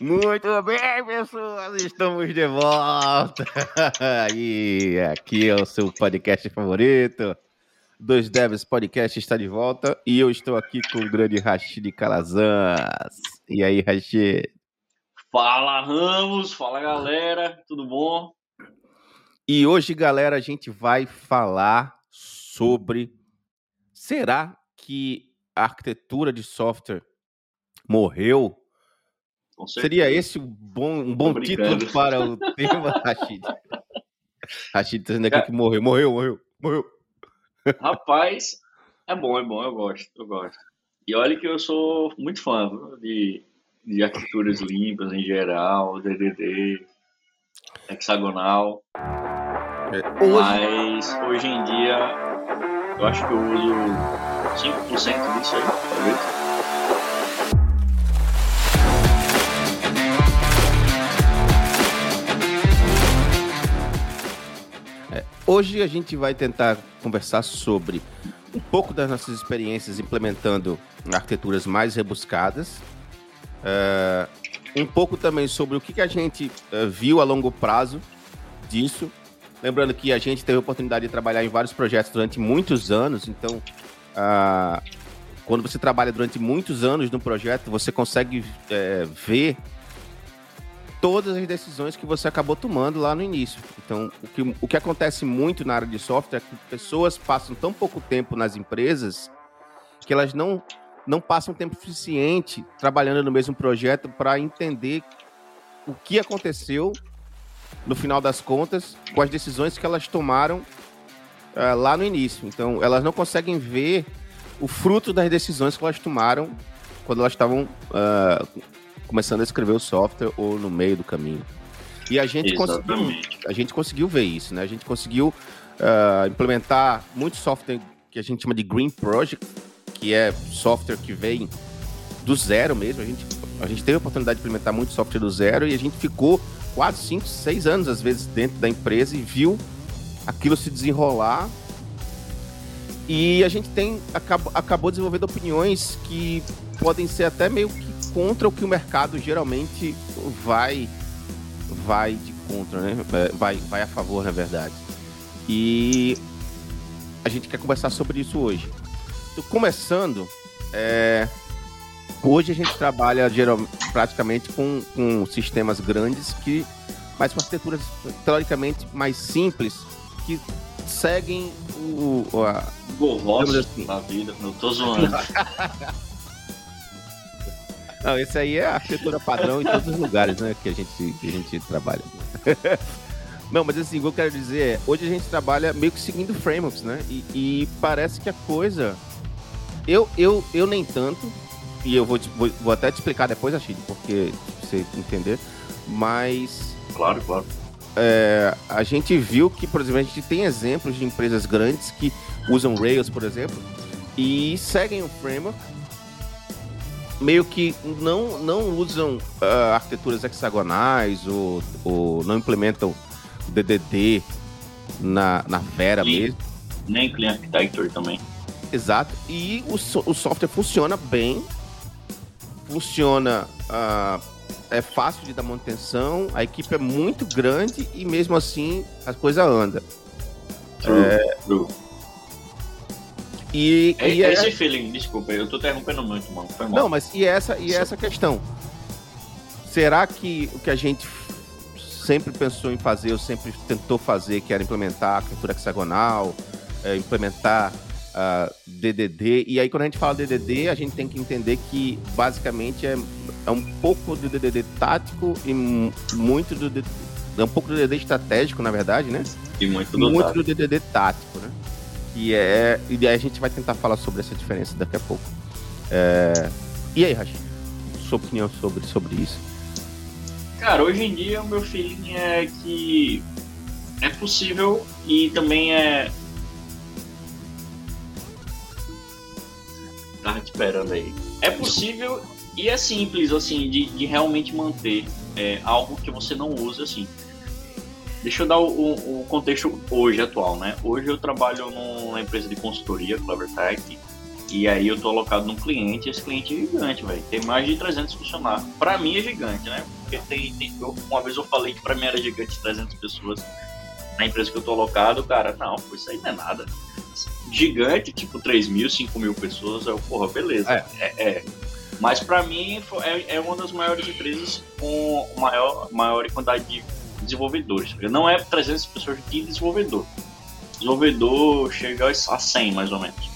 Muito bem, pessoas, estamos de volta. E aqui é o seu podcast favorito. Dois Devs Podcast está de volta e eu estou aqui com o grande Rashid Calazans. E aí, Rashid? Fala, Ramos. Fala, galera. Tudo bom? E hoje, galera, a gente vai falar sobre será que a arquitetura de software morreu? Seria esse um bom, um bom título para o tema, Rashid? Rashid tá dizendo aqui que morreu, morreu, morreu, morreu. Rapaz, é bom, é bom, eu gosto, eu gosto. E olha que eu sou muito fã de, de arquiteturas limpas em geral, DDD, hexagonal. É. Mas hoje em dia, eu acho que eu uso 5% disso aí, talvez. Hoje a gente vai tentar conversar sobre um pouco das nossas experiências implementando arquiteturas mais rebuscadas, uh, um pouco também sobre o que, que a gente uh, viu a longo prazo disso. Lembrando que a gente teve a oportunidade de trabalhar em vários projetos durante muitos anos, então uh, quando você trabalha durante muitos anos num projeto, você consegue eh, ver todas as decisões que você acabou tomando lá no início. Então, o que, o que acontece muito na área de software é que pessoas passam tão pouco tempo nas empresas que elas não, não passam tempo suficiente trabalhando no mesmo projeto para entender o que aconteceu no final das contas com as decisões que elas tomaram uh, lá no início. Então, elas não conseguem ver o fruto das decisões que elas tomaram quando elas estavam uh, começando a escrever o software ou no meio do caminho. E a gente, conseguiu, a gente conseguiu ver isso, né? A gente conseguiu uh, implementar muito software que a gente chama de Green Project, que é software que vem do zero mesmo. A gente, a gente teve a oportunidade de implementar muito software do zero e a gente ficou 4, 5, 6 anos, às vezes, dentro da empresa e viu aquilo se desenrolar. E a gente tem acabou, acabou desenvolvendo opiniões que podem ser até meio que contra o que o mercado geralmente vai vai de contra, né? É, vai, vai a favor, na verdade. E a gente quer conversar sobre isso hoje. Então, começando, é... hoje a gente trabalha geral, praticamente com, com sistemas grandes que, mas com arquiteturas teoricamente mais simples que seguem o. o a, assim. na vida, não tô zoando. Não, esse aí é a arquitetura padrão em todos os lugares, né? Que a gente, que a gente trabalha. Não, mas assim, o que eu quero dizer é, hoje a gente trabalha meio que seguindo frameworks, né? E, e parece que a coisa. Eu, eu, eu nem tanto, e eu vou, vou, vou até te explicar depois, Achille, porque você entender, mas. Claro, claro. É, a gente viu que, por exemplo, a gente tem exemplos de empresas grandes que usam Rails, por exemplo, e seguem o framework meio que não, não usam uh, arquiteturas hexagonais ou, ou não implementam o DDD na, na Vera mesmo. Nem Clean Architecture também. Exato. E o, o software funciona bem, funciona. Uh, é fácil de dar manutenção, a equipe é muito grande e mesmo assim a coisa anda. True, é, true. E, é, e é esse feeling, desculpa, eu tô interrompendo muito, mano. Foi mal. Não, mas e essa, e essa questão? Será que o que a gente sempre pensou em fazer, ou sempre tentou fazer, que era implementar a arquitetura hexagonal, é, implementar uh, DDD, e aí quando a gente fala DDD, a gente tem que entender que basicamente é, é um pouco do DDD tático e muito do DDD, é um pouco do DDD estratégico, na verdade, né? E muito do, muito do DDD tático, né? E, é, e aí a gente vai tentar falar sobre essa diferença daqui a pouco. É, e aí, Rachid? Sua opinião sobre, sobre isso? Cara, hoje em dia o meu feeling é que é possível e também é. Tava te esperando aí. É possível e é simples, assim, de, de realmente manter é, algo que você não usa, assim. Deixa eu dar o, o, contexto hoje atual, né? Hoje eu trabalho numa empresa de consultoria, CleverTech, E aí eu tô alocado num cliente, e esse cliente é gigante, velho. Tem mais de 300 funcionários. Pra mim é gigante, né? Porque tem, tem eu, uma vez eu falei que pra mim era gigante 300 pessoas na empresa que eu tô alocado, cara, não, pô, isso aí não é nada. Gigante, tipo 3 mil, 5 mil pessoas, eu, porra, beleza. É, é, é. Mas para mim é, é, uma das maiores empresas com maior, maior quantidade de desenvolvedores. Não é 300 pessoas de desenvolvedor. Desenvolvedor chega a 100 mais ou menos.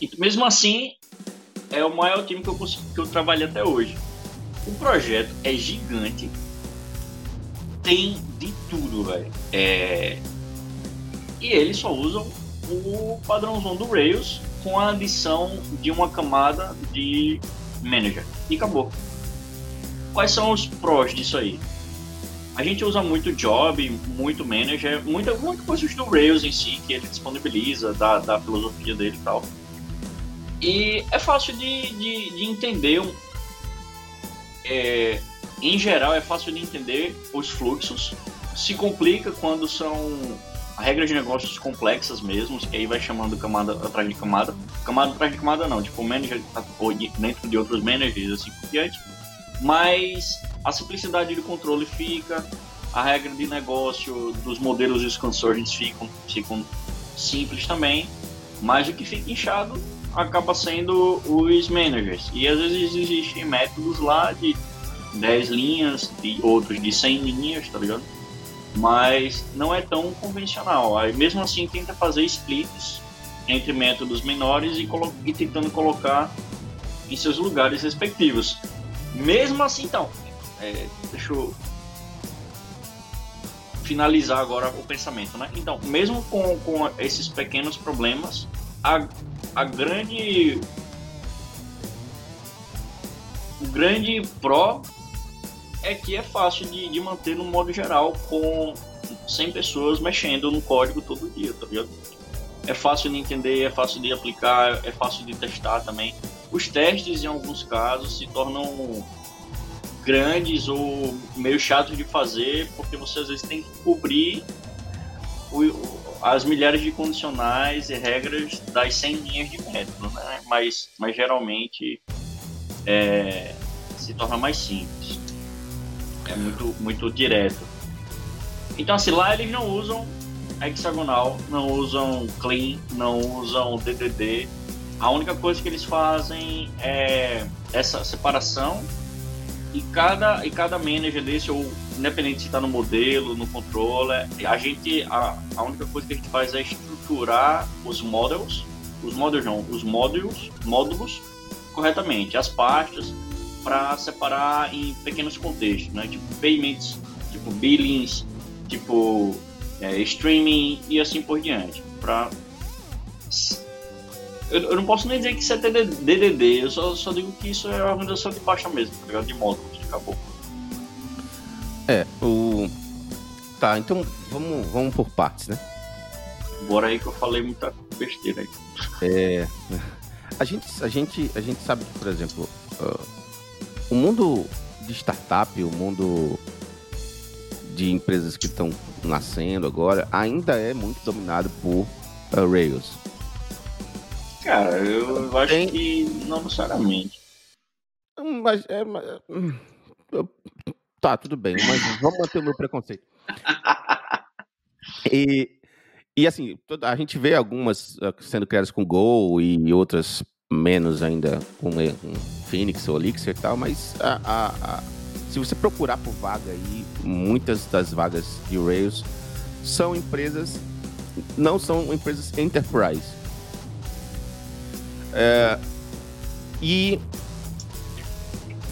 E mesmo assim, é o maior time que eu, que eu trabalhei até hoje. O projeto é gigante. Tem de tudo, velho. É... E eles só usam o padrãozão do Rails com a adição de uma camada de manager. E acabou. Quais são os prós disso aí? A gente usa muito job, muito manager, muita, muita coisa do Rails em si, que ele disponibiliza, da, da filosofia dele e tal. E é fácil de, de, de entender. É, em geral, é fácil de entender os fluxos. Se complica quando são regras de negócios complexas mesmo, que aí vai chamando camada atrás de camada. Camada atrás de camada não, tipo manager ou dentro de outros managers, assim por diante. Mas a simplicidade do controle fica, a regra de negócio dos modelos e os consortes ficam, ficam simples também, mas o que fica inchado acaba sendo os managers. E às vezes existem métodos lá de 10 linhas, de outros de 100 linhas, tá ligado? mas não é tão convencional. Aí, mesmo assim, tenta fazer splits entre métodos menores e, e tentando colocar em seus lugares respectivos. Mesmo assim, então, é, deixa eu finalizar agora o pensamento, né? Então, mesmo com, com esses pequenos problemas, a, a grande o grande pró é que é fácil de, de manter no modo geral com 100 pessoas mexendo no código todo dia, tá ligado? É fácil de entender, é fácil de aplicar, é fácil de testar também. Os testes, em alguns casos, se tornam grandes ou meio chatos de fazer, porque você às vezes tem que cobrir o, as milhares de condicionais e regras das 100 linhas de método, né? Mas, mas geralmente é, se torna mais simples é muito, muito direto. Então, assim, lá eles não usam hexagonal, não usam clean, não usam DDD. A única coisa que eles fazem é essa separação e cada, e cada manager desse, ou independente se está no modelo, no controller, a gente, a, a única coisa que a gente faz é estruturar os models, os models não, os módulos, módulos corretamente, as pastas, para separar em pequenos contextos, né? Tipo payments, tipo billings, tipo é, streaming e assim por diante. Pra... Eu, eu, não posso nem dizer que isso é DDD, eu só, só digo que isso é a organização de baixa mesmo, tá ligado? De módulos, acabou. É, o... Tá, então vamos, vamos por partes, né? Bora aí que eu falei muita besteira aí. É... A gente, a gente, a gente sabe que, por exemplo, uh, o mundo de startup, o mundo de empresas que estão nascendo agora, ainda é muito dominado por uh, Rails. Cara, eu acho Tem... que não necessariamente. Hum, mas, é, mas, hum, tá, tudo bem, mas vamos manter o meu preconceito. e, e assim, a gente vê algumas uh, sendo criadas com Go e outras menos ainda com, com Phoenix ou Elixir e tal, mas a, a, a, se você procurar por vaga aí, muitas das vagas de Rails são empresas, não são empresas enterprise. É, e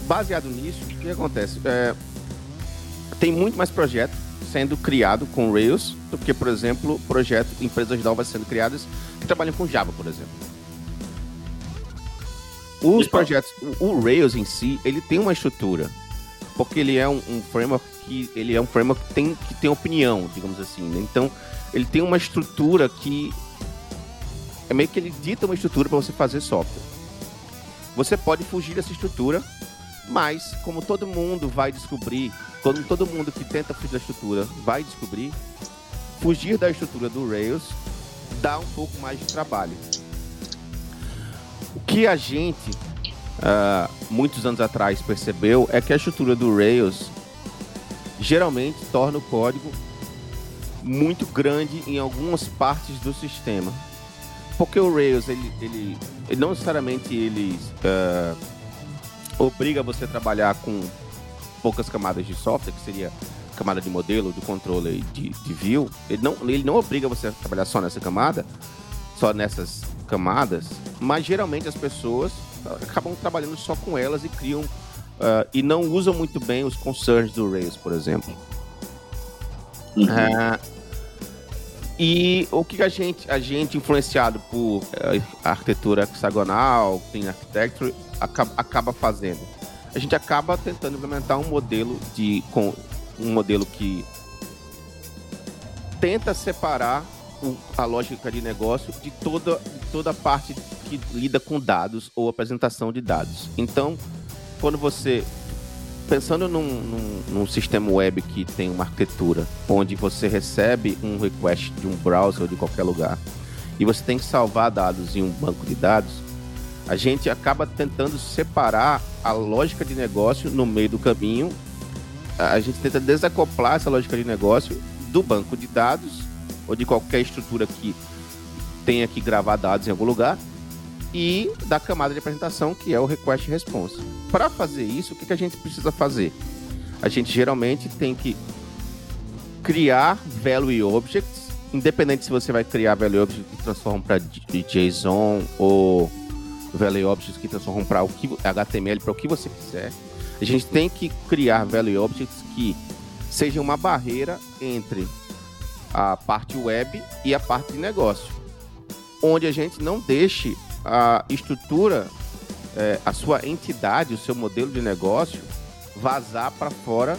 baseado nisso, o que acontece? É, tem muito mais projeto sendo criado com Rails do que, por exemplo, projetos, empresas novas sendo criadas que trabalham com Java, por exemplo. Os projetos, o Rails em si, ele tem uma estrutura, porque ele é um, um framework que ele é um framework que tem que tem opinião, digamos assim. Né? Então, ele tem uma estrutura que é meio que ele dita uma estrutura para você fazer software. Você pode fugir dessa estrutura, mas como todo mundo vai descobrir, todo, todo mundo que tenta fugir da estrutura vai descobrir, fugir da estrutura do Rails dá um pouco mais de trabalho. O que a gente, uh, muitos anos atrás, percebeu é que a estrutura do Rails geralmente torna o código muito grande em algumas partes do sistema. Porque o Rails, ele, ele, ele não necessariamente ele uh, obriga você a trabalhar com poucas camadas de software, que seria camada de modelo, do controle de, de view. Ele não, ele não obriga você a trabalhar só nessa camada, só nessas camadas, mas geralmente as pessoas acabam trabalhando só com elas e criam uh, e não usam muito bem os concerns do Rails, por exemplo. Uhum. Uh, e o que a gente, a gente influenciado por uh, arquitetura hexagonal, clean architecture, acaba, acaba fazendo? A gente acaba tentando implementar um modelo de com um modelo que tenta separar o, a lógica de negócio de toda, de toda a parte que lida com dados ou apresentação de dados. Então, quando você pensando num, num, num, sistema web que tem uma arquitetura onde você recebe um request de um browser ou de qualquer lugar e você tem que salvar dados em um banco de dados, a gente acaba tentando separar a lógica de negócio no meio do caminho. A gente tenta desacoplar essa lógica de negócio do banco de dados ou de qualquer estrutura que tenha que gravar dados em algum lugar e da camada de apresentação que é o request response. Para fazer isso, o que, que a gente precisa fazer? A gente geralmente tem que criar value objects, independente se você vai criar value objects que transformam para JSON ou value objects que transformam para o que HTML para o que você quiser. A gente tem que criar value objects que sejam uma barreira entre a parte web e a parte de negócio, onde a gente não deixe a estrutura, é, a sua entidade, o seu modelo de negócio vazar para fora,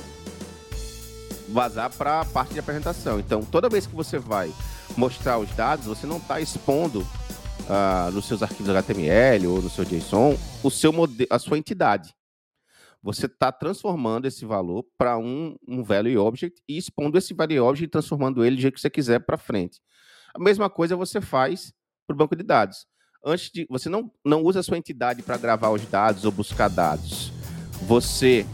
vazar para a parte de apresentação. Então, toda vez que você vai mostrar os dados, você não está expondo uh, nos seus arquivos HTML ou no seu JSON o seu modelo, a sua entidade. Você está transformando esse valor para um, um value object e expondo esse value object e transformando ele do jeito que você quiser para frente. A mesma coisa você faz para o banco de dados antes de. Você não, não usa a sua entidade para gravar os dados ou buscar dados. Você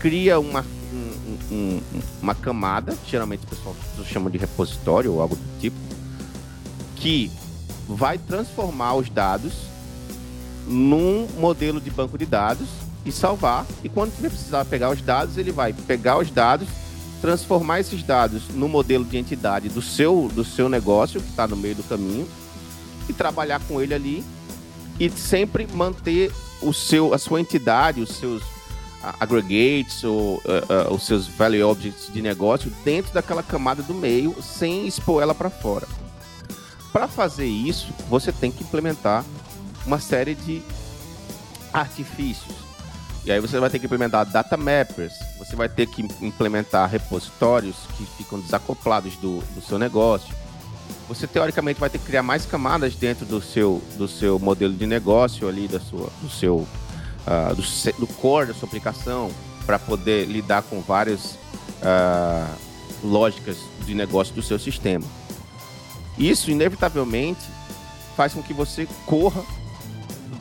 cria uma, um, um, uma camada, geralmente o pessoal chama de repositório ou algo do tipo, que vai transformar os dados num modelo de banco de dados e salvar. E quando você precisar pegar os dados, ele vai pegar os dados, transformar esses dados no modelo de entidade do seu, do seu negócio, que está no meio do caminho, e trabalhar com ele ali e sempre manter o seu, a sua entidade, os seus aggregates ou uh, uh, os seus value objects de negócio dentro daquela camada do meio sem expor ela para fora. Para fazer isso, você tem que implementar uma série de artifícios. E aí você vai ter que implementar data mappers, você vai ter que implementar repositórios que ficam desacoplados do, do seu negócio você teoricamente vai ter que criar mais camadas dentro do seu, do seu modelo de negócio ali, da sua, do seu uh, do, do, core da sua aplicação, para poder lidar com várias uh, lógicas de negócio do seu sistema. Isso, inevitavelmente, faz com que você corra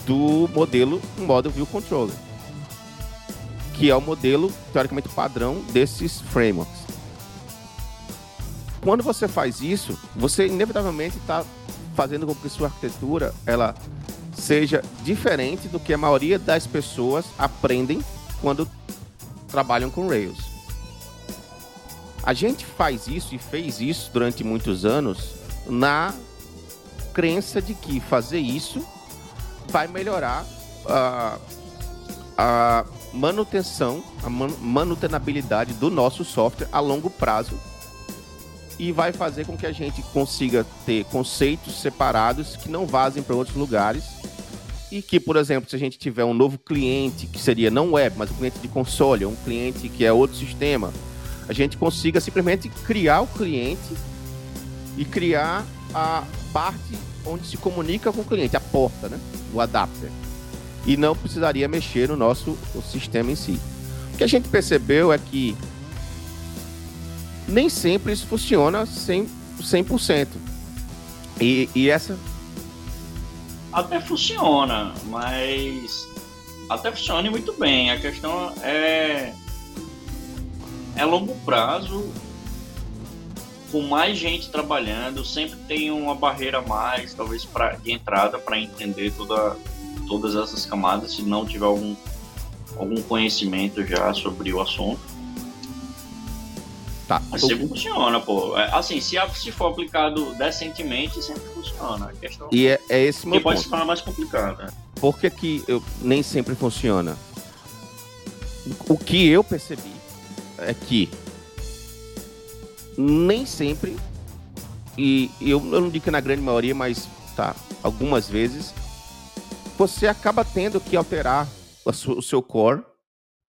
do modelo Model View Controller, que é o modelo, teoricamente, padrão desses frameworks quando você faz isso, você inevitavelmente está fazendo com que sua arquitetura ela seja diferente do que a maioria das pessoas aprendem quando trabalham com Rails. A gente faz isso e fez isso durante muitos anos na crença de que fazer isso vai melhorar a, a manutenção, a manutenabilidade do nosso software a longo prazo e vai fazer com que a gente consiga ter conceitos separados que não vazem para outros lugares e que, por exemplo, se a gente tiver um novo cliente que seria não web, mas um cliente de console, um cliente que é outro sistema, a gente consiga simplesmente criar o cliente e criar a parte onde se comunica com o cliente, a porta, né? O adapter. E não precisaria mexer no nosso sistema em si. O que a gente percebeu é que nem sempre isso funciona 100%. 100%. E, e essa. Até funciona, mas até funciona muito bem. A questão é é longo prazo, com mais gente trabalhando, sempre tem uma barreira a mais, talvez pra, de entrada para entender toda, todas essas camadas, se não tiver algum, algum conhecimento já sobre o assunto. Tá. Mas sempre funciona, pô. É, assim, se, se for aplicado decentemente, sempre funciona. A questão e é, é esse meu que pode se tornar mais complicado. Né? Por que, que eu, nem sempre funciona? O que eu percebi é que nem sempre, e eu, eu não digo que na grande maioria, mas tá, algumas vezes, você acaba tendo que alterar o seu core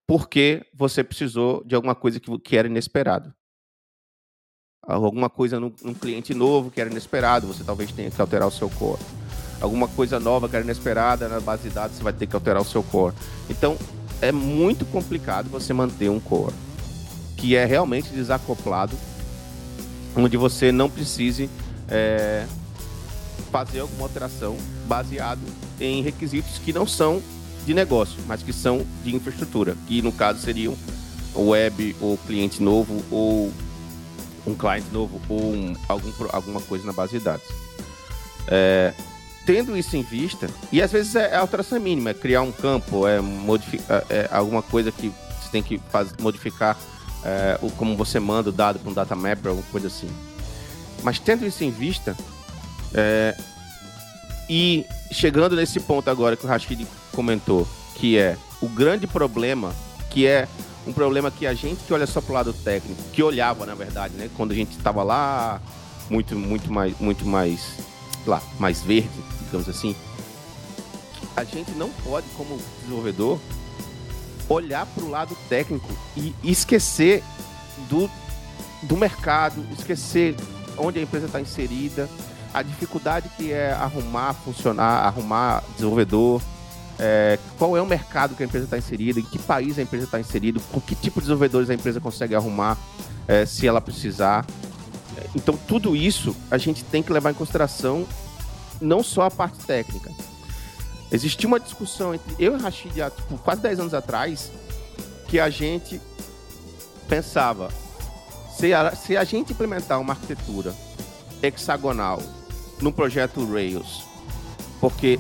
porque você precisou de alguma coisa que, que era inesperado alguma coisa num, num, cliente novo que era inesperado, você talvez tenha que alterar o seu core. Alguma coisa nova que era inesperada na base de dados, você vai ter que alterar o seu core. Então, é muito complicado você manter um core que é realmente desacoplado, onde você não precise é, fazer alguma alteração baseado em requisitos que não são de negócio, mas que são de infraestrutura, que no caso seriam web, ou cliente novo, ou um cliente novo ou um, algum, alguma coisa na base de dados. É, tendo isso em vista, e às vezes é, é alteração mínima, é criar um campo, é, é, é alguma coisa que você tem que fazer, modificar é, o, como você manda o dado para um data mapper, alguma coisa assim. Mas tendo isso em vista, é, e chegando nesse ponto agora que o Rashid comentou, que é o grande problema, que é um problema que a gente que olha só pro lado técnico, que olhava na verdade, né, quando a gente estava lá muito muito mais muito mais lá, mais verde, digamos assim, a gente não pode como desenvolvedor olhar para o lado técnico e esquecer do, do mercado, esquecer onde a empresa está inserida, a dificuldade que é arrumar funcionar, arrumar desenvolvedor, é, qual é o mercado que a empresa está inserida, em que país a empresa está inserida, com que tipo de desenvolvedores a empresa consegue arrumar é, se ela precisar. Então, tudo isso a gente tem que levar em consideração não só a parte técnica. Existia uma discussão entre eu e Rashid há tipo, quase 10 anos atrás que a gente pensava se a, se a gente implementar uma arquitetura hexagonal no projeto Rails, porque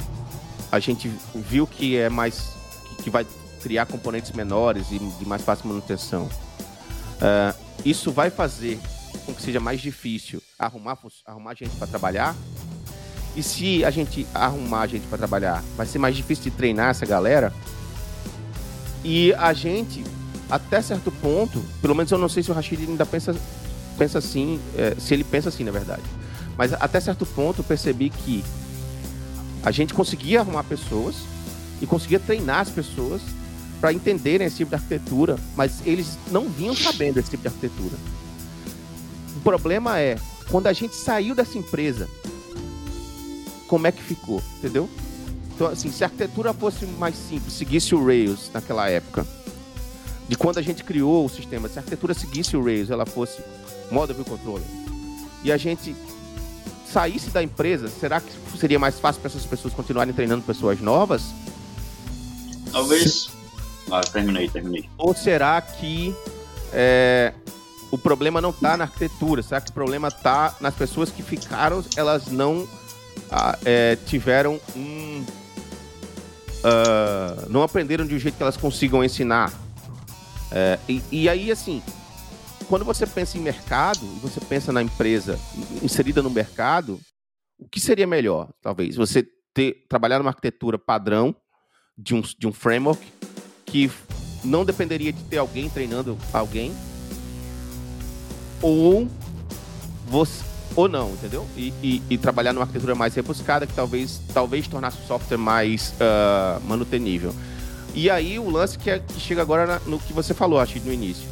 a gente viu que é mais que vai criar componentes menores e de mais fácil manutenção. Uh, isso vai fazer com que seja mais difícil arrumar, arrumar gente para trabalhar. E se a gente arrumar gente para trabalhar, vai ser mais difícil de treinar essa galera. E a gente, até certo ponto, pelo menos eu não sei se o Rashid ainda pensa, pensa assim, é, se ele pensa assim, na verdade. Mas até certo ponto eu percebi que a gente conseguia arrumar pessoas e conseguia treinar as pessoas para entenderem esse tipo de arquitetura, mas eles não vinham sabendo esse tipo de arquitetura. O problema é, quando a gente saiu dessa empresa, como é que ficou, entendeu? Então, assim, se a arquitetura fosse mais simples, seguisse o Rails naquela época, de quando a gente criou o sistema, se a arquitetura seguisse o Rails, ela fosse Model View Controller, e a gente saísse da empresa, será que seria mais fácil para essas pessoas continuarem treinando pessoas novas? Talvez. Ah, terminei, terminei. Ou será que é, o problema não está na arquitetura? Será que o problema está nas pessoas que ficaram, elas não ah, é, tiveram um. Uh, não aprenderam de um jeito que elas consigam ensinar? É, e, e aí, assim, quando você pensa em mercado, você pensa na empresa inserida no mercado, o que seria melhor, talvez? Você ter, trabalhar numa arquitetura padrão de um, de um framework que não dependeria de ter alguém treinando alguém, ou você ou não, entendeu? E, e, e, trabalhar numa arquitetura mais rebuscada que talvez talvez tornasse o software mais uh, manutenível. E aí o lance que, é, que chega agora na, no que você falou, acho no início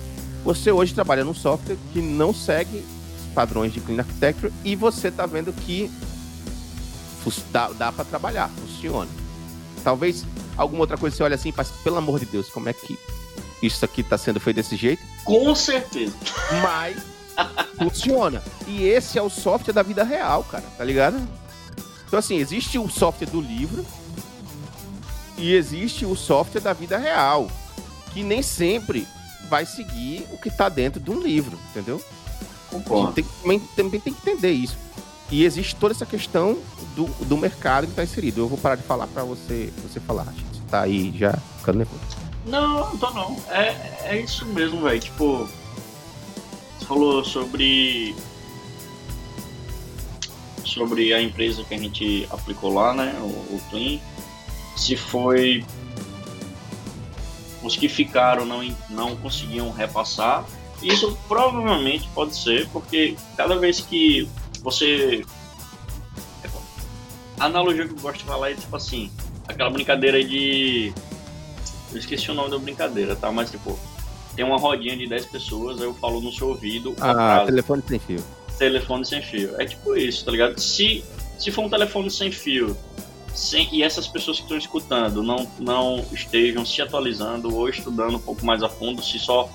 você hoje trabalha num software que não segue padrões de Clean Architecture e você está vendo que dá, dá para trabalhar, funciona. Talvez alguma outra coisa você olha assim, mas pelo amor de Deus, como é que isso aqui está sendo feito desse jeito? Com certeza. Mas funciona. E esse é o software da vida real, cara, tá ligado? Então, assim, existe o software do livro e existe o software da vida real, que nem sempre vai seguir o que está dentro de um livro, entendeu? Concordo. Tem, também, também tem que entender isso. E existe toda essa questão do, do mercado que está inserido. Eu vou parar de falar para você, você falar. Você tá aí já ficando nervoso. Não, não tô não. É, é isso mesmo, velho. Tipo, você falou sobre sobre a empresa que a gente aplicou lá, né, o, o Clean, se foi os que ficaram não, não conseguiam repassar. Isso provavelmente pode ser porque cada vez que você a analogia que eu gosto de falar é tipo assim, aquela brincadeira de eu esqueci o nome da brincadeira, tá? Mas tipo, tem uma rodinha de 10 pessoas, aí eu falo no seu ouvido. Ah, telefone sem fio telefone sem fio. É tipo isso, tá ligado? Se, se for um telefone sem fio sem, e essas pessoas que estão escutando não, não estejam se atualizando ou estudando um pouco mais a fundo, se só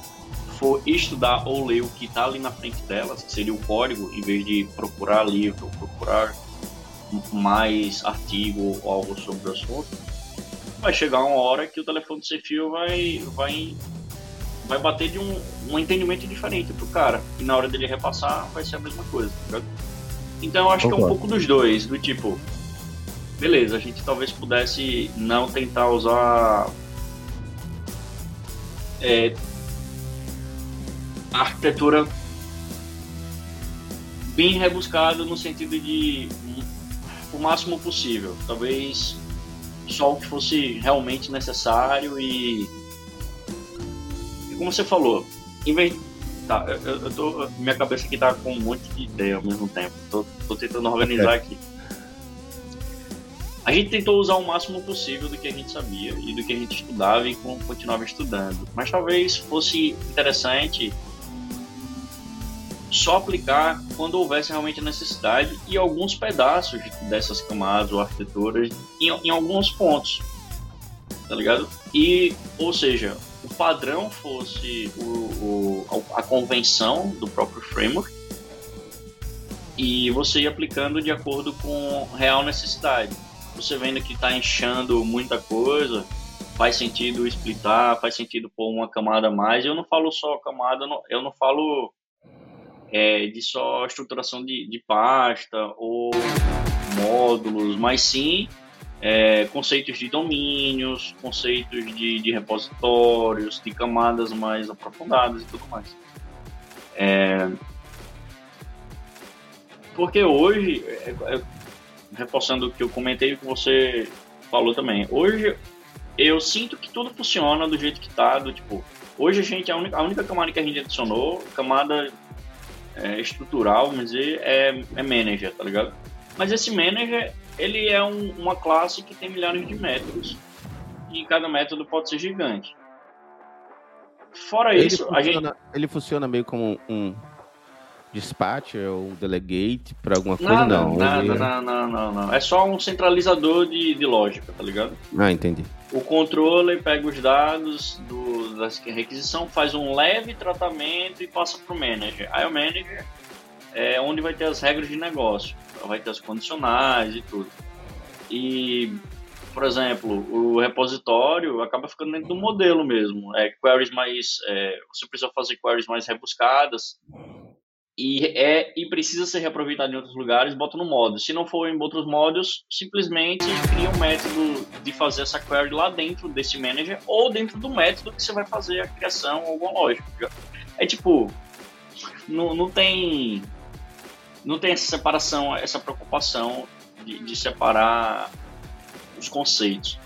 for estudar ou ler o que está ali na frente delas, que seria o código, em vez de procurar livro, ou procurar mais artigo ou algo sobre o assunto, vai chegar uma hora que o telefone sem fio vai, vai vai bater de um, um entendimento diferente pro cara. E na hora dele repassar, vai ser a mesma coisa. Tá então eu acho Concordo. que é um pouco dos dois, do tipo, beleza, a gente talvez pudesse não tentar usar é, a arquitetura bem rebuscada no sentido de o máximo possível. Talvez só o que fosse realmente necessário e como você falou, em vez tá, eu, eu tô, minha cabeça aqui tá com um monte de ideia ao mesmo tempo. Tô, tô tentando organizar aqui. A gente tentou usar o máximo possível do que a gente sabia e do que a gente estudava e continuava estudando. Mas talvez fosse interessante só aplicar quando houvesse realmente necessidade e alguns pedaços dessas camadas ou arquiteturas em, em alguns pontos, tá ligado? E, ou seja, o padrão fosse o, o, a convenção do próprio framework e você ir aplicando de acordo com real necessidade. Você vendo que está enchendo muita coisa, faz sentido splitar, faz sentido pôr uma camada a mais. Eu não falo só camada, eu não falo é, de só estruturação de, de pasta ou módulos, mas sim é, conceitos de domínios, conceitos de, de, repositórios, de camadas mais aprofundadas e tudo mais. É, porque hoje, é, é, reforçando o que eu comentei que você falou também, hoje eu sinto que tudo funciona do jeito que está, do tipo, hoje a gente, a única, a única camada que a gente adicionou, camada é, estrutural, vamos dizer, é, é manager, tá ligado? Mas esse manager, ele é um, uma classe que tem milhares de métodos e cada método pode ser gigante. Fora ele isso, funciona, gente... ele funciona meio como um dispatcher ou delegate para alguma coisa? Nada, não, nada, não, não, não, não. É só um centralizador de, de lógica, tá ligado? Ah, entendi. O controller pega os dados do, da requisição, faz um leve tratamento e passa para o manager. Aí o manager é onde vai ter as regras de negócio vai ter as condicionais e tudo. E, por exemplo, o repositório acaba ficando dentro do modelo mesmo. É, queries mais, é, você precisa fazer queries mais rebuscadas e, é, e precisa ser reaproveitado em outros lugares, bota no modo. Se não for em outros modos, simplesmente cria um método de fazer essa query lá dentro desse manager ou dentro do método que você vai fazer a criação ou alguma lógica. É tipo, não, não tem não tem essa separação, essa preocupação de, de separar os conceitos.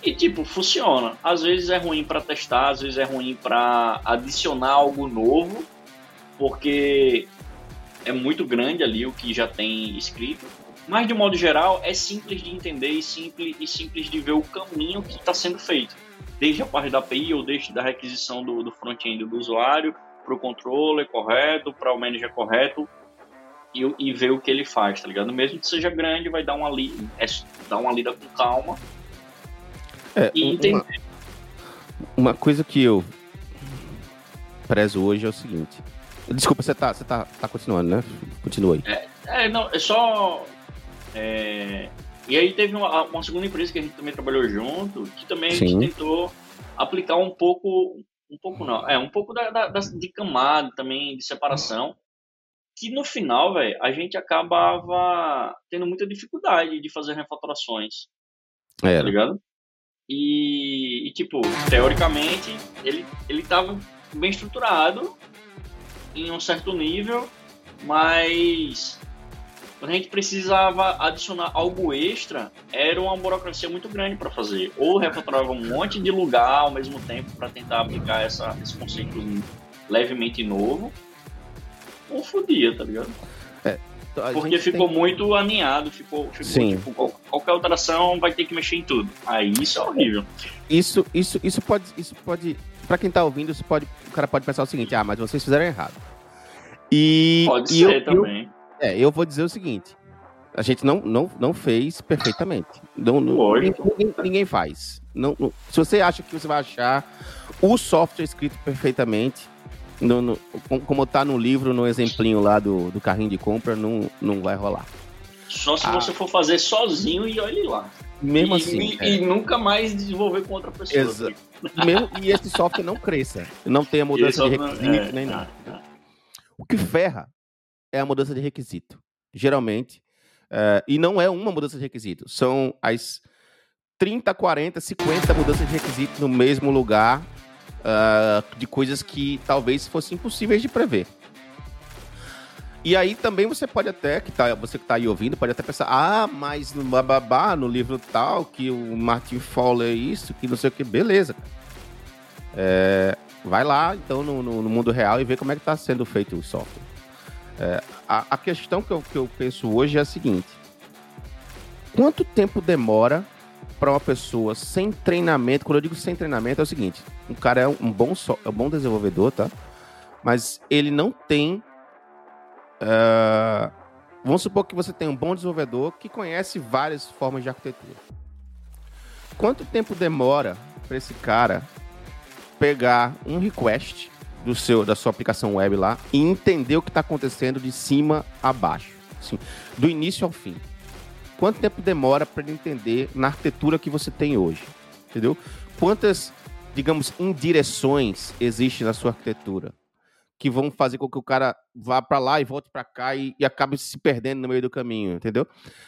E tipo, funciona. Às vezes é ruim para testar, às vezes é ruim para adicionar algo novo, porque é muito grande ali o que já tem escrito. Mas de modo geral é simples de entender e simples, e simples de ver o caminho que está sendo feito. Desde a parte da API ou desde da requisição do, do front-end do usuário para o controller correto, para o manager correto, e, e ver o que ele faz, tá ligado? Mesmo que seja grande, vai dar uma, li, é, dar uma lida com calma é, e entender. Uma, uma coisa que eu prezo hoje é o seguinte. Desculpa, você tá, você tá, tá continuando, né? Continua aí. É, é não, é só É, e aí teve uma, uma, segunda empresa que a gente também trabalhou junto, que também a gente Sim. tentou aplicar um pouco, um pouco não, é um pouco da, da, de camada também de separação, que no final, velho, a gente acabava tendo muita dificuldade de fazer refatorações. É. Tá ligado? E, e, tipo, teoricamente, ele, ele tava bem estruturado em um certo nível, mas a gente precisava adicionar algo extra, era uma burocracia muito grande para fazer. Ou refatorava um monte de lugar ao mesmo tempo para tentar aplicar essa, esse conceito levemente novo, ou fodia, tá ligado? É, Porque ficou tem... muito aninhado, ficou, ficou Sim. Tipo, qualquer alteração vai ter que mexer em tudo. Aí isso é horrível. Isso, isso, isso pode, isso pode, para quem tá ouvindo, isso pode, o cara pode pensar o seguinte: ah, mas vocês fizeram errado. E, pode e ser eu, também. Eu, é, eu vou dizer o seguinte: a gente não, não, não fez perfeitamente. Não, não ninguém, ninguém, faz. Não, não, se você acha que você vai achar o software escrito perfeitamente, no, no, como está no livro, no exemplinho lá do, do carrinho de compra, não, não vai rolar. Só se ah. você for fazer sozinho e olhe lá. Mesmo e, assim. E, é. e, nunca mais desenvolver com outra pessoa. Exato. Mesmo, e esse software não cresça. Não tem a mudança de requisito é, nem nada. É. O que ferra é a mudança de requisito. Geralmente. Uh, e não é uma mudança de requisito. São as 30, 40, 50 mudanças de requisito no mesmo lugar uh, de coisas que talvez fossem impossíveis de prever. E aí também você pode até, que tá, você que está aí ouvindo, pode até pensar, ah, mas no bababá, no livro tal, que o Martin Fowler é isso, que não sei o que, beleza. É, vai lá, então, no, no, no, mundo real e vê como é que está sendo feito o software. É, a, a, questão que eu, que eu penso hoje é a seguinte: quanto tempo demora para uma pessoa sem treinamento? Quando eu digo sem treinamento, é o seguinte: um cara é um bom, so, é um bom desenvolvedor, tá? Mas ele não tem. Uh, vamos supor que você tem um bom desenvolvedor que conhece várias formas de arquitetura. Quanto tempo demora para esse cara pegar um request do seu, da sua aplicação web lá e entender o que está acontecendo de cima a baixo, assim, do início ao fim. Quanto tempo demora para ele entender na arquitetura que você tem hoje? Entendeu? Quantas, digamos, indireções existem na sua arquitetura? Que vão fazer com que o cara vá para lá e volte para cá e, e, acabe se perdendo no meio do caminho, entendeu?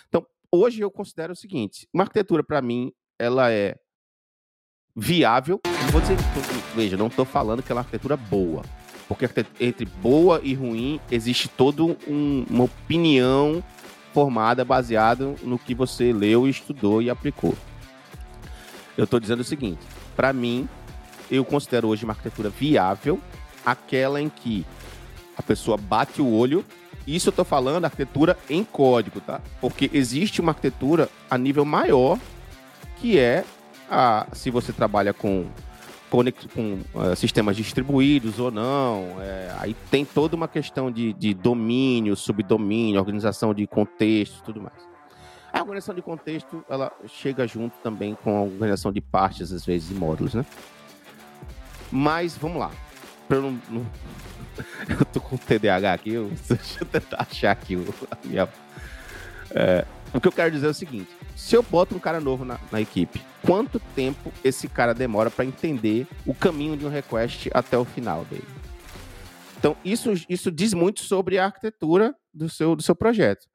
Então, hoje eu considero o seguinte: uma arquitetura, para mim, ela é viável. Não vou dizer, veja, não estou falando que ela é uma arquitetura boa, porque entre boa e ruim existe toda um, uma opinião formada baseada no que você leu, estudou e aplicou. Eu estou dizendo o seguinte: para mim, eu considero hoje uma arquitetura viável aquela em que a pessoa bate o olho. Isso eu estou falando arquitetura em código, tá? Porque existe uma arquitetura a nível maior que é a, se você trabalha com, com uh, sistemas distribuídos ou não. É, aí tem toda uma questão de, de domínio, subdomínio, organização de contexto tudo mais. A organização de contexto, ela chega junto também com a organização de partes, às vezes, e módulos, né? Mas, vamos lá. Eu eu tô com TDAH aqui, eu... deixa eu tentar achar aqui o, minha... É, o que eu quero dizer é o seguinte se eu boto um cara novo na, na equipe, quanto tempo esse cara demora para entender o caminho de um request até o final dele? Então, isso, isso diz muito sobre a arquitetura do seu, do seu projeto.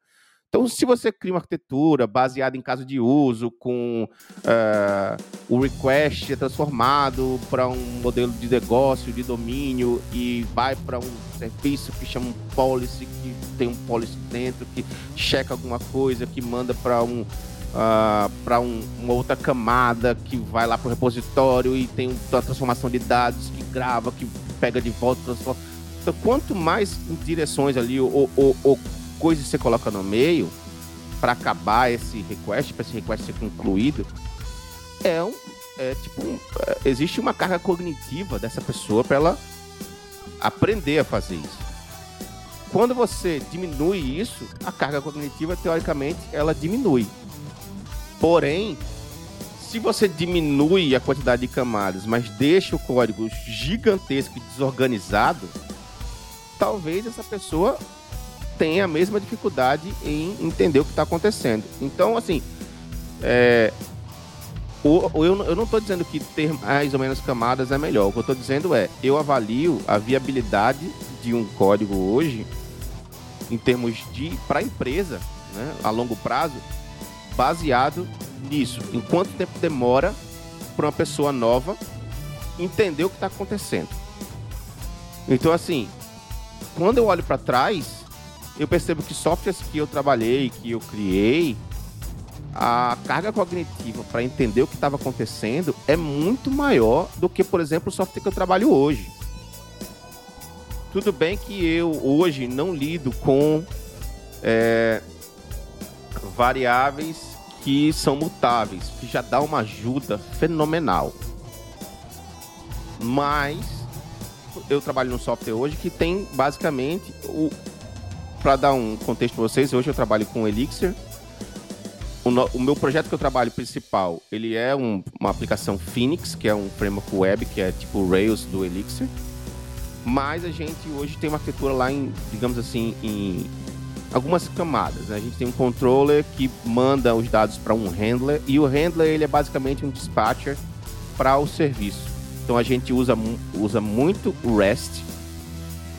Então, se você cria uma arquitetura baseada em caso de uso, com uh, o request é transformado para um modelo de negócio, de domínio, e vai para um serviço que chama um policy, que tem um policy dentro, que checa alguma coisa, que manda para um, uh, ah, para um, uma outra camada que vai lá para o repositório e tem uma transformação de dados que grava, que pega de volta, transforma. Então, quanto mais direções ali ou, ou, ou coisas você coloca no meio para acabar esse request, para esse request ser concluído, é um é tipo um, é, existe uma carga cognitiva dessa pessoa para ela aprender a fazer isso. Quando você diminui isso, a carga cognitiva teoricamente ela diminui. Porém, se você diminui a quantidade de camadas, mas deixa o código gigantesco e desorganizado, talvez essa pessoa têm a mesma dificuldade em entender o que está acontecendo. Então, assim, é, o, eu, eu não estou dizendo que ter mais ou menos camadas é melhor. O que eu estou dizendo é, eu avalio a viabilidade de um código hoje em termos de para a empresa, né, a longo prazo, baseado nisso. Em quanto tempo demora para uma pessoa nova entender o que está acontecendo. Então, assim, quando eu olho para trás, eu percebo que softwares que eu trabalhei, que eu criei, a carga cognitiva para entender o que estava acontecendo é muito maior do que, por exemplo, o software que eu trabalho hoje. Tudo bem que eu hoje não lido com é, variáveis que são mutáveis, que já dá uma ajuda fenomenal. Mas eu trabalho num software hoje que tem basicamente o para dar um contexto para vocês, hoje eu trabalho com Elixir, o, no, o, meu projeto que eu trabalho principal, ele é um, uma aplicação Phoenix, que é um framework web, que é tipo Rails do Elixir. Mas a gente hoje tem uma arquitetura lá em, digamos assim, em algumas camadas. Né? A gente tem um controller que manda os dados para um handler e o handler ele é basicamente um dispatcher para o serviço. Então a gente usa, usa muito o REST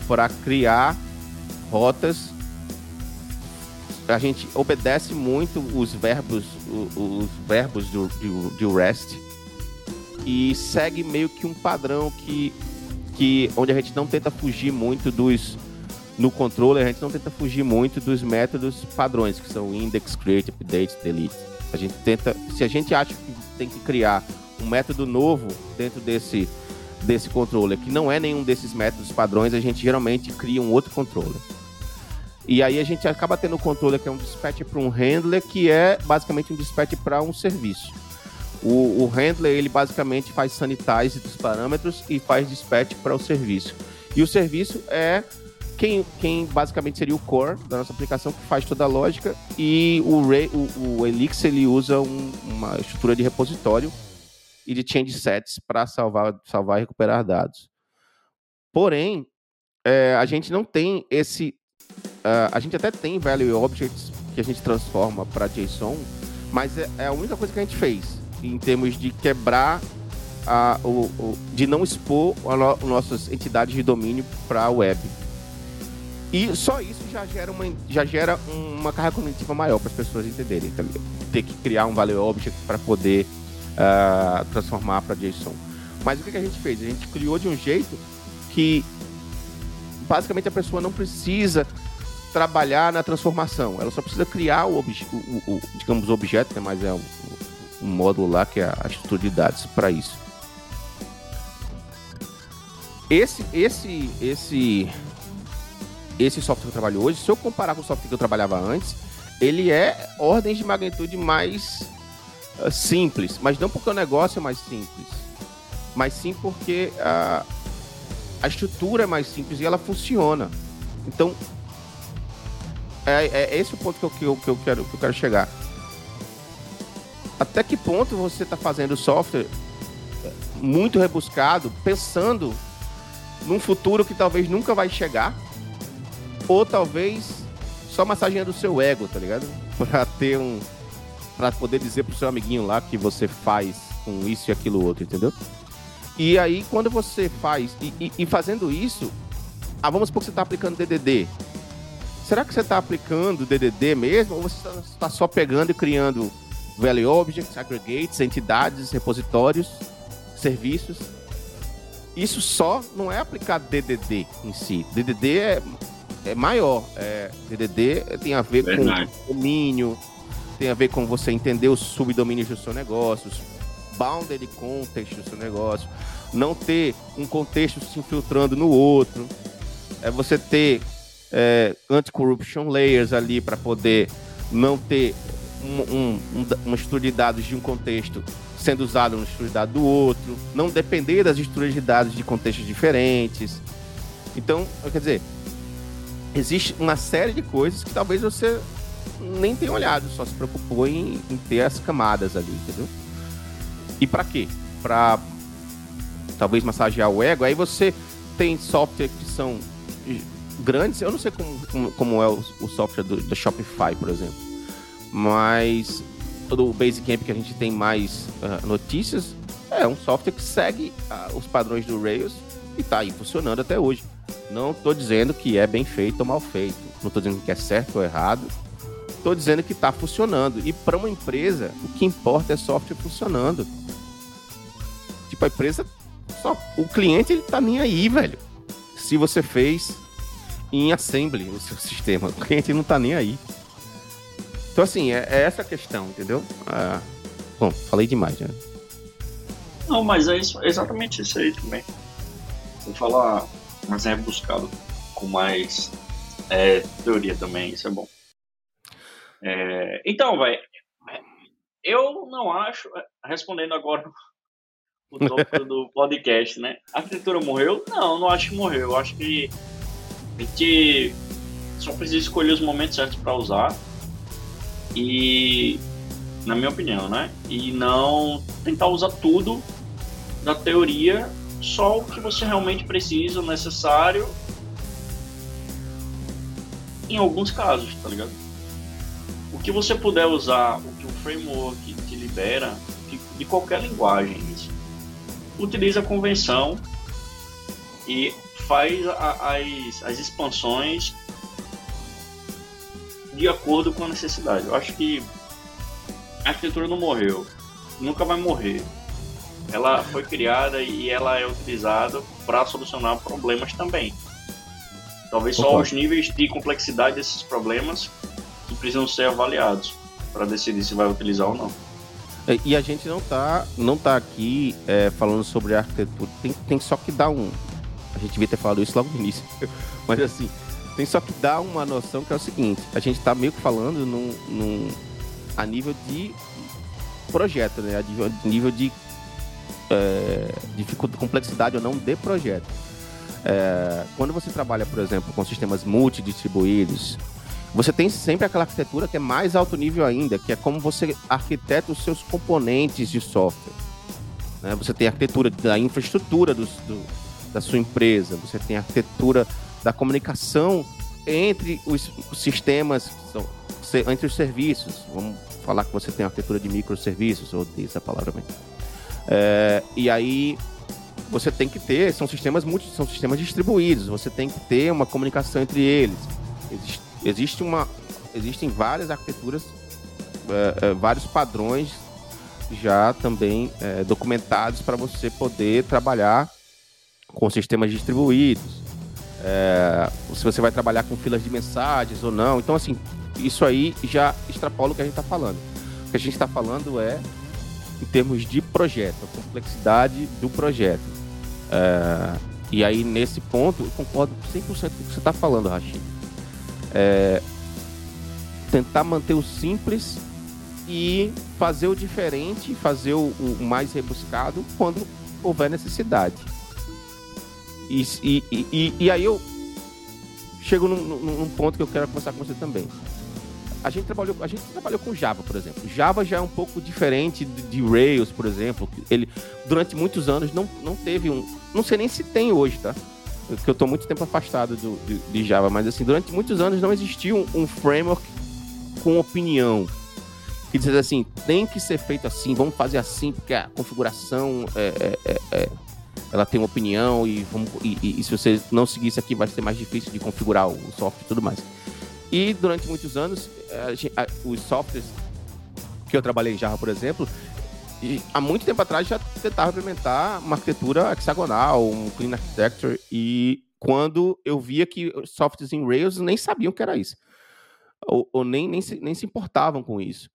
para criar rotas a gente obedece muito os verbos, os, os verbos do, do, do REST e segue meio que um padrão que, que onde a gente não tenta fugir muito dos no controller a gente não tenta fugir muito dos métodos padrões que são index, create, update, delete. A gente tenta, se a gente acha que tem que criar um método novo dentro desse desse controller que não é nenhum desses métodos padrões, a gente geralmente cria um outro controller. E aí a gente acaba tendo o controle que é um dispatch para um handler, que é basicamente um dispatch para um serviço. O, o, handler, ele basicamente faz sanitize dos parâmetros e faz dispatch para o serviço. E o serviço é quem, quem basicamente seria o core da nossa aplicação, que faz toda a lógica. E o, o, o Elixir, ele usa um, uma estrutura de repositório e de change sets para salvar, salvar e recuperar dados. Porém, é, a gente não tem esse Uh, a gente até tem value objects que a gente transforma para JSON, mas é, é, a única coisa que a gente fez em termos de quebrar a, o, o, de não expor no, nossas entidades de domínio para a web. E só isso já gera uma, já gera uma carga cognitiva maior para as pessoas entenderem. Tá ter que criar um value object para poder uh, transformar para JSON. Mas o que, que a gente fez? A gente criou de um jeito que basicamente a pessoa não precisa trabalhar na transformação. Ela só precisa criar o, o, o, o digamos, objeto, né? mas é um, um módulo lá que é a estrutura de dados para isso. Esse, esse, esse, esse software que eu trabalho hoje, se eu comparar com o software que eu trabalhava antes, ele é ordens de magnitude mais uh, simples, mas não porque o negócio é mais simples, mas sim porque a, a estrutura é mais simples e ela funciona. Então, é, é esse o ponto que eu, que eu, que eu, quero, que eu quero chegar. Até que ponto você está fazendo software muito rebuscado, pensando num futuro que talvez nunca vai chegar, ou talvez só massageando o seu ego, tá ligado? Para ter um. para poder dizer pro seu amiguinho lá que você faz com isso e aquilo outro, entendeu? E aí, quando você faz. E, e, e fazendo isso, ah, vamos supor que você está aplicando DDD será que você está aplicando DDD mesmo ou você está só pegando e criando value objects, aggregates, entidades, repositórios, serviços? Isso só não é aplicar DDD em si. DDD é, é maior. É, DDD tem a ver Verdade. com domínio, tem a ver com você entender os subdomínios do seu negócio, bounded context do seu negócio, não ter um contexto se infiltrando no outro, é você ter é, anti-corruption layers ali para poder não ter um, um, um, uma estrutura de dados de um contexto sendo usado no estrutura de dados do outro, não depender das estruturas de dados de contextos diferentes. Então, quer dizer, existe uma série de coisas que talvez você nem tenha olhado, só se preocupou em, em ter as camadas ali, entendeu? E para quê? Para talvez massagear o ego. Aí você tem software que são grandes, eu não sei como, como, como é o, o software do, do, Shopify, por exemplo, mas todo o Basecamp que a gente tem mais uh, notícias é um software que segue uh, os padrões do Rails e está aí funcionando até hoje. Não estou dizendo que é bem feito ou mal feito, não estou dizendo que é certo ou errado, estou dizendo que está funcionando. E para uma empresa, o que importa é software funcionando. Tipo, a empresa, só o cliente ele tá nem aí, velho. Se você fez em assembly o seu sistema, o cliente não tá nem aí. Então, assim, é, é essa a questão, entendeu? Ah, bom, falei demais, né? Não, mas é isso, exatamente isso aí também. Você fala mas é buscado com mais é, teoria também, isso é bom. É, então, vai, eu não acho, respondendo agora o tópico do podcast, né? A arquitetura morreu? Não, não acho que morreu. Eu acho que gente só precisa escolher os momentos certos para usar e, na minha opinião, né? E não tentar usar tudo da teoria, só o que você realmente precisa, necessário em alguns casos, tá ligado? O que você puder usar, o que o framework te libera, de, de qualquer linguagem, utiliza a convenção e faz a, as, as expansões de acordo com a necessidade. Eu acho que a arquitetura não morreu, nunca vai morrer. Ela foi criada e ela é utilizada para solucionar problemas também. Talvez só os níveis de complexidade desses problemas que precisam ser avaliados para decidir se vai utilizar ou não. É, e a gente não tá, não tá aqui é, falando sobre arquitetura. Tem, tem só que dar um. A gente devia ter falado isso logo no início. Mas assim, tem só que dar uma noção que é o seguinte: a gente tá meio que falando num, num a nível de projeto, né? A nível de é, dificuldade, complexidade ou não de projeto. É, quando você trabalha, por exemplo, com sistemas multidistribuídos, você tem sempre aquela arquitetura que é mais alto nível ainda, que é como você arquiteta os seus componentes de software. Né? Você tem a arquitetura da infraestrutura do, da sua empresa, você tem a arquitetura da comunicação entre os, sistemas, entre os serviços. Vamos falar que você tem a arquitetura de microserviços, ou odeio essa palavra mesmo. É, e aí você tem que ter, são sistemas multi, são sistemas distribuídos, você tem que ter uma comunicação entre eles. Existe, existe uma, existem várias arquiteturas, é, é, vários padrões já também é, documentados para você poder trabalhar com sistemas distribuídos. É, se você vai trabalhar com filas de mensagens ou não. Então, assim, isso aí já extrapola o que a gente está falando. O que a gente está falando é em termos de projeto, a complexidade do projeto. É, e aí, nesse ponto, eu concordo 100% com o que você está falando, Rachid. É, tentar manter o simples e fazer o diferente, fazer o, o mais rebuscado quando houver necessidade. E, e, e, e, aí eu chego num, num ponto que eu quero conversar com você também a gente trabalhou, a gente trabalhou com Java, por exemplo. Java já é um pouco diferente de, de Rails, por exemplo. Ele durante muitos anos não, não teve um, não sei nem se tem hoje, tá? Que eu estou muito tempo afastado do, de, de, Java, mas assim, durante muitos anos não existia um, um framework com opinião que diz assim, tem que ser feito assim, vamos fazer assim porque a configuração é, é, é, é ela tem uma opinião e, vamos, e, e, e, se você não seguir isso aqui vai ser mais difícil de configurar o software e tudo mais. E durante muitos anos, a, a, os softwares que eu trabalhei em Java, por exemplo, e há muito tempo atrás já tentava implementar uma arquitetura hexagonal, um clean architecture, e quando eu via que softwares em Rails nem sabiam que era isso, ou, ou nem, nem, se, nem se importavam com isso.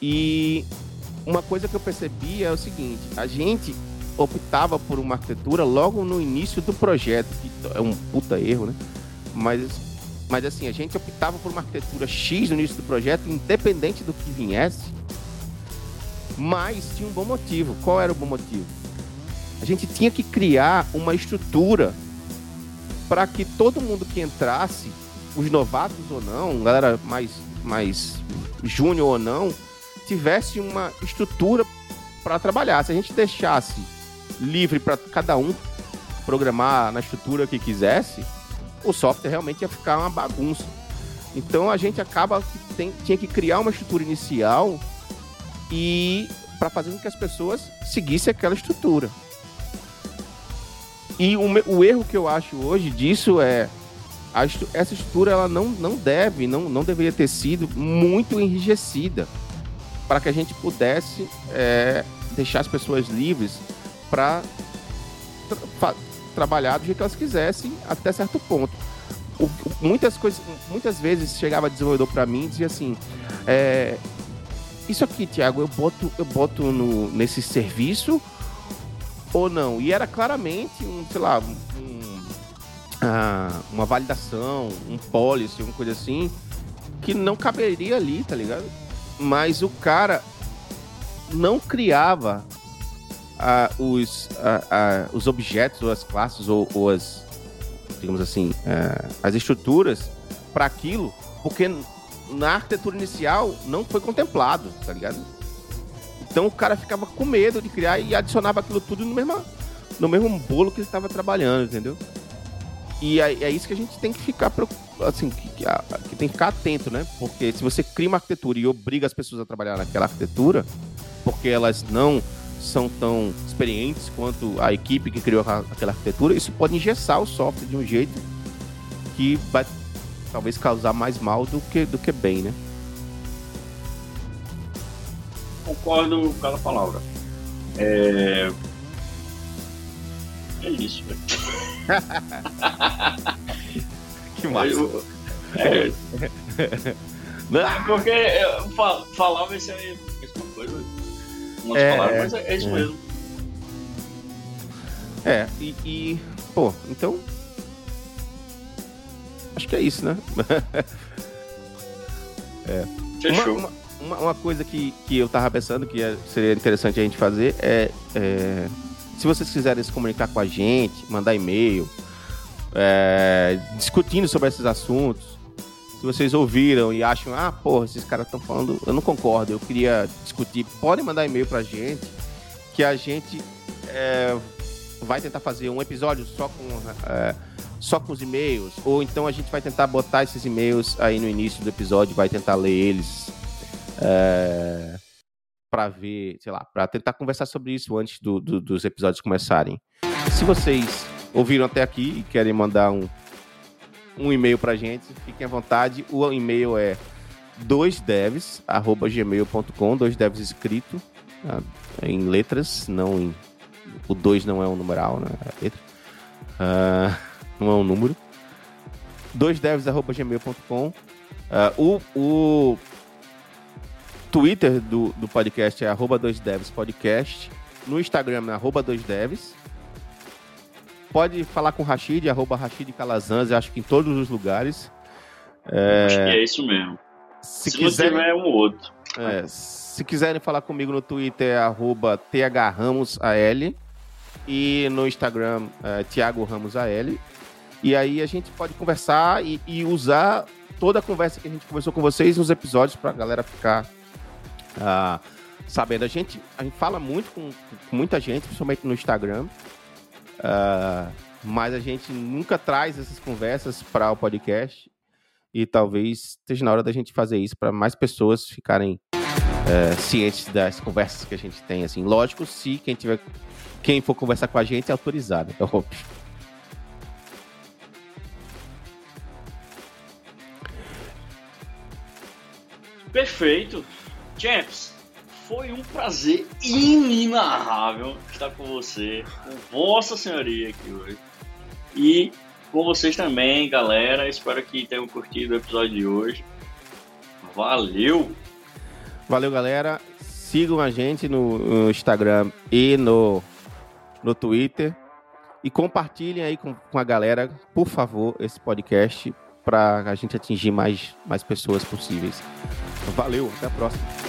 E uma coisa que eu percebi é o seguinte: a gente optava por uma arquitetura logo no início do projeto, que é um puta erro, né? Mas mas assim, a gente optava por uma arquitetura X no início do projeto, independente do que viesse, mas tinha um bom motivo. Qual era o bom motivo? A gente tinha que criar uma estrutura para que todo mundo que entrasse, os novatos ou não, galera mais, mais júnior ou não, tivesse uma estrutura para trabalhar. Se a gente deixasse livre para cada um programar na estrutura que quisesse, o software realmente ia ficar uma bagunça. Então a gente acaba que tem, tinha que criar uma estrutura inicial e para fazer com que as pessoas seguissem aquela estrutura. E o, o erro que eu acho hoje disso é a, essa estrutura ela não, não deve, não, não deveria ter sido muito enrijecida para que a gente pudesse é, deixar as pessoas livres para tra trabalhar do jeito que elas quisessem até certo ponto. O, muitas coisas, muitas vezes chegava desenvolvedor para mim e dizia assim: é, isso aqui, Thiago, eu boto, eu boto no, nesse serviço ou não? E era claramente um, sei lá, um, ah, uma validação, um policy, uma coisa assim, que não caberia ali, tá ligado? Mas o cara não criava os, os objetos, ou as classes, ou, ou as, digamos assim, ah, as estruturas para aquilo, porque na arquitetura inicial não foi contemplado, tá ligado? Então o cara ficava com medo de criar e adicionava aquilo tudo no mesmo, no mesmo bolo que ele estava trabalhando, entendeu? E é, é, isso que a gente tem que ficar assim, que, que, que, tem que ficar atento, né? Porque se você cria uma arquitetura e obriga as pessoas a trabalhar naquela arquitetura, porque elas não são tão experientes quanto a equipe que criou aquela arquitetura, isso pode engessar o software de um jeito que vai talvez causar mais mal do que, do que bem, né? Concordo com cada palavra. É, é isso, velho. que massa. Eu, é, porque eu falava isso aí. É, palavras, mas é, é isso é. mesmo. É, e, e, pô, então Acho que é isso, né? é. Fechou. Uma, uma, uma, coisa que, que eu tava pensando que é, seria interessante a gente fazer é, é se vocês quiserem se comunicar com a gente, mandar e-mail, é, discutindo sobre esses assuntos, se vocês ouviram e acham, ah, porra, esses caras estão falando, eu não concordo, eu queria discutir, podem mandar e-mail pra gente, que a gente é, vai tentar fazer um episódio só com é, só com os e-mails, ou então a gente vai tentar botar esses e-mails aí no início do episódio, vai tentar ler eles é, para ver, sei lá, para tentar conversar sobre isso antes do, do, dos episódios começarem. Se vocês ouviram até aqui e querem mandar um, um e-mail pra gente, fiquem à vontade. O e-mail é doisdevs@gmail.com, dois devs escrito ah, em letras, não em o 2 não é um numeral, né? É letra. Uh, não é um número. doisdevs.gmail.com. Uh, o, o Twitter do, do podcast é arroba doisdevspodcast. No Instagram é arroba doisdevs. Pode falar com o Rashid, arroba Rashid Calazans, acho que em todos os lugares. É... Acho que é isso mesmo. Se, se quiser... não tiver um outro. É, se quiserem falar comigo no Twitter é arroba thramosal e no Instagram é, Thiago Ramos AL. E aí a gente pode conversar e, e, usar toda a conversa que a gente conversou com vocês nos episódios para a galera ficar uh, sabendo. A gente, a gente fala muito com, com muita gente, principalmente no Instagram, uh, mas a gente nunca traz essas conversas para o podcast. E talvez esteja na hora da gente fazer isso para mais pessoas ficarem uh, cientes das conversas que a gente tem. Assim, lógico, se quem tiver, quem for conversar com a gente é autorizado, é óbvio. Perfeito. Champs, foi um prazer inenarrável estar com você, com Vossa Senhoria aqui hoje. E com vocês também, galera. Espero que tenham curtido o episódio de hoje. Valeu! Valeu, galera. Sigam a gente no, Instagram e no, no Twitter. E compartilhem aí com, com a galera, por favor, esse podcast para a gente atingir mais, mais pessoas possíveis. Valeu, até a próxima.